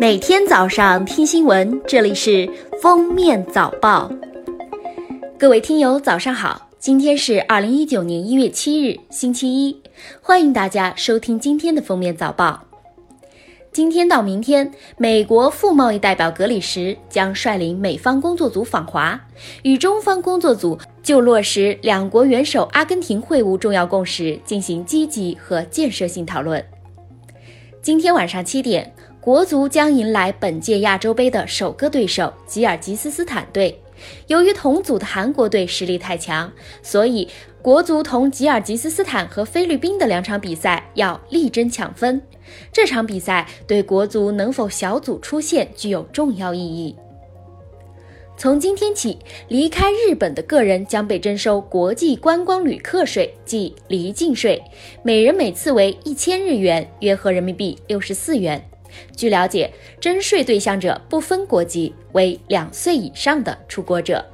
每天早上听新闻，这里是《封面早报》。各位听友，早上好！今天是二零一九年一月七日，星期一，欢迎大家收听今天的《封面早报》。今天到明天，美国副贸易代表格里什将率领美方工作组访华，与中方工作组就落实两国元首阿根廷会晤重要共识进行积极和建设性讨论。今天晚上七点，国足将迎来本届亚洲杯的首个对手吉尔吉斯斯坦队。由于同组的韩国队实力太强，所以国足同吉尔吉斯斯坦和菲律宾的两场比赛要力争抢分。这场比赛对国足能否小组出线具有重要意义。从今天起，离开日本的个人将被征收国际观光旅客税，即离境税，每人每次为一千日元，约合人民币六十四元。据了解，征税对象者不分国籍，为两岁以上的出国者。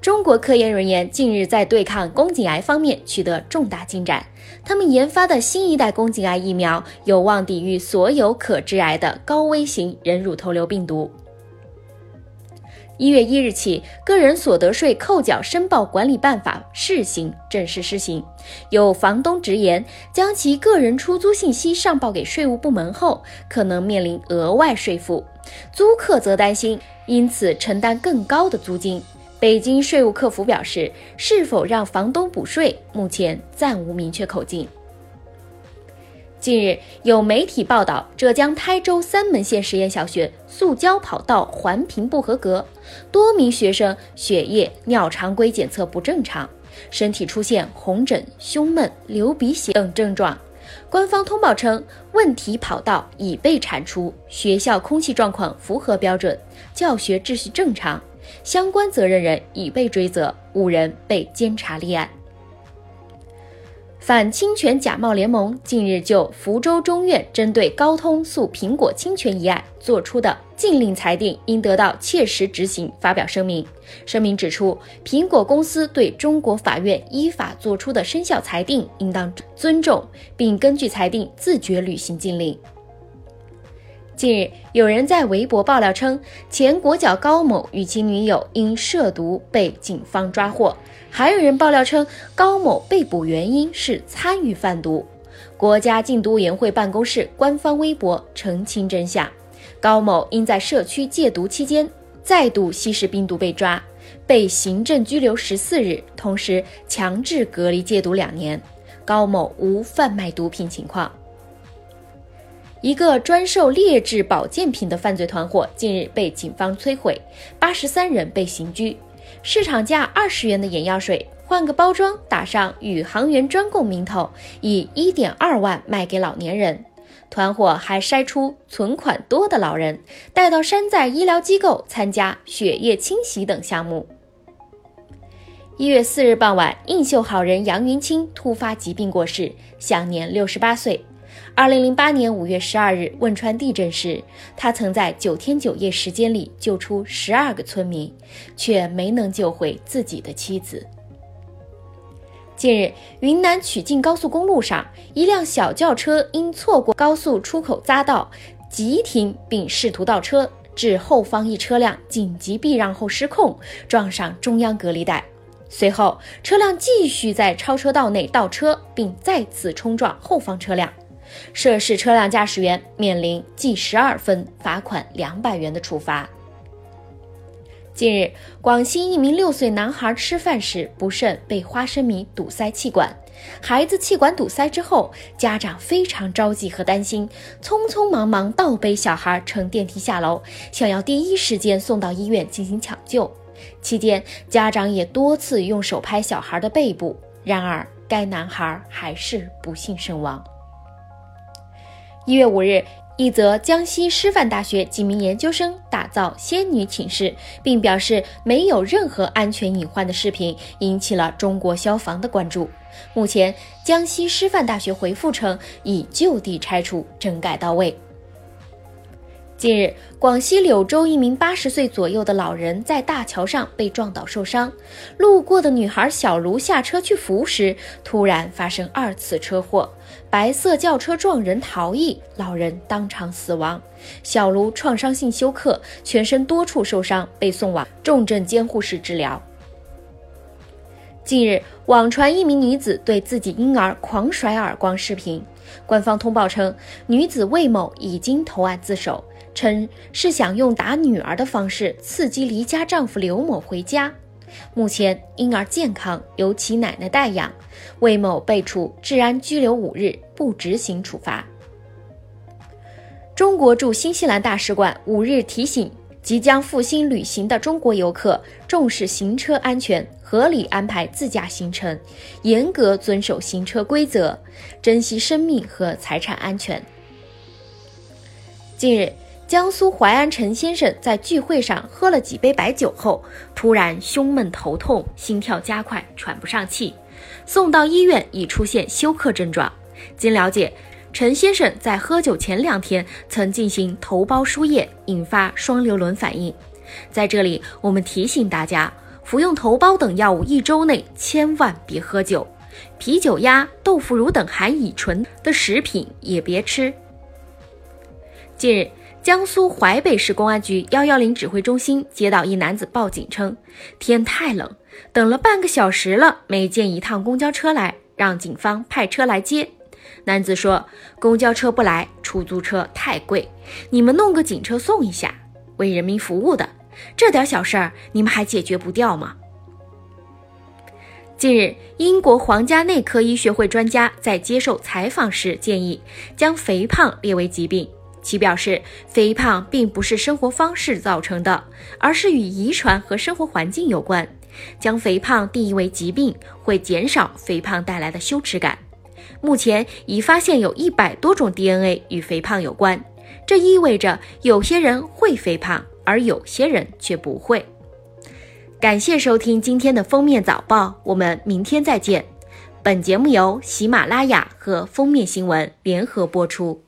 中国科研人员近日在对抗宫颈癌方面取得重大进展，他们研发的新一代宫颈癌疫苗有望抵御所有可致癌的高危型人乳头瘤病毒。一月一日起，个人所得税扣缴申报管理办法试行正式施行。有房东直言，将其个人出租信息上报给税务部门后，可能面临额外税负；租客则担心因此承担更高的租金。北京税务客服表示，是否让房东补税，目前暂无明确口径。近日，有媒体报道，浙江台州三门县实验小学塑胶跑道环评不合格，多名学生血液、尿常规检测不正常，身体出现红疹、胸闷、流鼻血等症状。官方通报称，问题跑道已被铲除，学校空气状况符合标准，教学秩序正常，相关责任人已被追责，五人被监察立案。反侵权假冒联盟近日就福州中院针对高通诉苹果侵权一案作出的禁令裁定应得到切实执行发表声明。声明指出，苹果公司对中国法院依法作出的生效裁定应当尊重，并根据裁定自觉履行禁令。近日，有人在微博爆料称，前国脚高某与其女友因涉毒被警方抓获。还有人爆料称，高某被捕原因是参与贩毒。国家禁毒委员会办公室官方微博澄清真相：高某因在社区戒毒期间再度吸食冰毒被抓，被行政拘留十四日，同时强制隔离戒毒两年。高某无贩卖毒品情况。一个专售劣质保健品的犯罪团伙近日被警方摧毁，八十三人被刑拘。市场价二十元的眼药水，换个包装，打上宇航员专供名头，以一点二万卖给老年人。团伙还筛出存款多的老人，带到山寨医疗机构参加血液清洗等项目。一月四日傍晚，映秀好人杨云清突发疾病过世，享年六十八岁。二零零八年五月十二日汶川地震时，他曾在九天九夜时间里救出十二个村民，却没能救回自己的妻子。近日，云南曲靖高速公路上，一辆小轿车因错过高速出口匝道，急停并试图倒车，致后方一车辆紧急避让后失控，撞上中央隔离带。随后，车辆继续在超车道内倒车，并再次冲撞后方车辆。涉事车辆驾驶员面临记十二分、罚款两百元的处罚。近日，广西一名六岁男孩吃饭时不慎被花生米堵塞气管，孩子气管堵塞之后，家长非常着急和担心，匆匆忙忙倒背小孩乘电梯下楼，想要第一时间送到医院进行抢救。期间，家长也多次用手拍小孩的背部，然而该男孩还是不幸身亡。一月五日，一则江西师范大学几名研究生打造仙女寝室，并表示没有任何安全隐患的视频，引起了中国消防的关注。目前，江西师范大学回复称已就地拆除，整改到位。近日，广西柳州一名八十岁左右的老人在大桥上被撞倒受伤，路过的女孩小卢下车去扶时，突然发生二次车祸，白色轿车撞人逃逸，老人当场死亡。小卢创伤性休克，全身多处受伤，被送往重症监护室治疗。近日，网传一名女子对自己婴儿狂甩耳光视频，官方通报称，女子魏某已经投案自首。称是想用打女儿的方式刺激离家丈夫刘某回家。目前婴儿健康，由其奶奶代养。魏某被处治安拘留五日，不执行处罚。中国驻新西兰大使馆五日提醒即将赴新旅行的中国游客，重视行车安全，合理安排自驾行程，严格遵守行车规则，珍惜生命和财产安全。近日。江苏淮安陈先生在聚会上喝了几杯白酒后，突然胸闷头痛，心跳加快，喘不上气，送到医院已出现休克症状。经了解，陈先生在喝酒前两天曾进行头孢输液，引发双硫仑反应。在这里，我们提醒大家，服用头孢等药物一周内千万别喝酒，啤酒鸭、豆腐乳等含乙醇的食品也别吃。近日。江苏淮北市公安局幺幺零指挥中心接到一男子报警称，天太冷，等了半个小时了，没见一趟公交车来，让警方派车来接。男子说，公交车不来，出租车太贵，你们弄个警车送一下，为人民服务的，这点小事儿你们还解决不掉吗？近日，英国皇家内科医学会专家在接受采访时建议，将肥胖列为疾病。其表示，肥胖并不是生活方式造成的，而是与遗传和生活环境有关。将肥胖定义为疾病，会减少肥胖带来的羞耻感。目前已发现有一百多种 DNA 与肥胖有关，这意味着有些人会肥胖，而有些人却不会。感谢收听今天的封面早报，我们明天再见。本节目由喜马拉雅和封面新闻联合播出。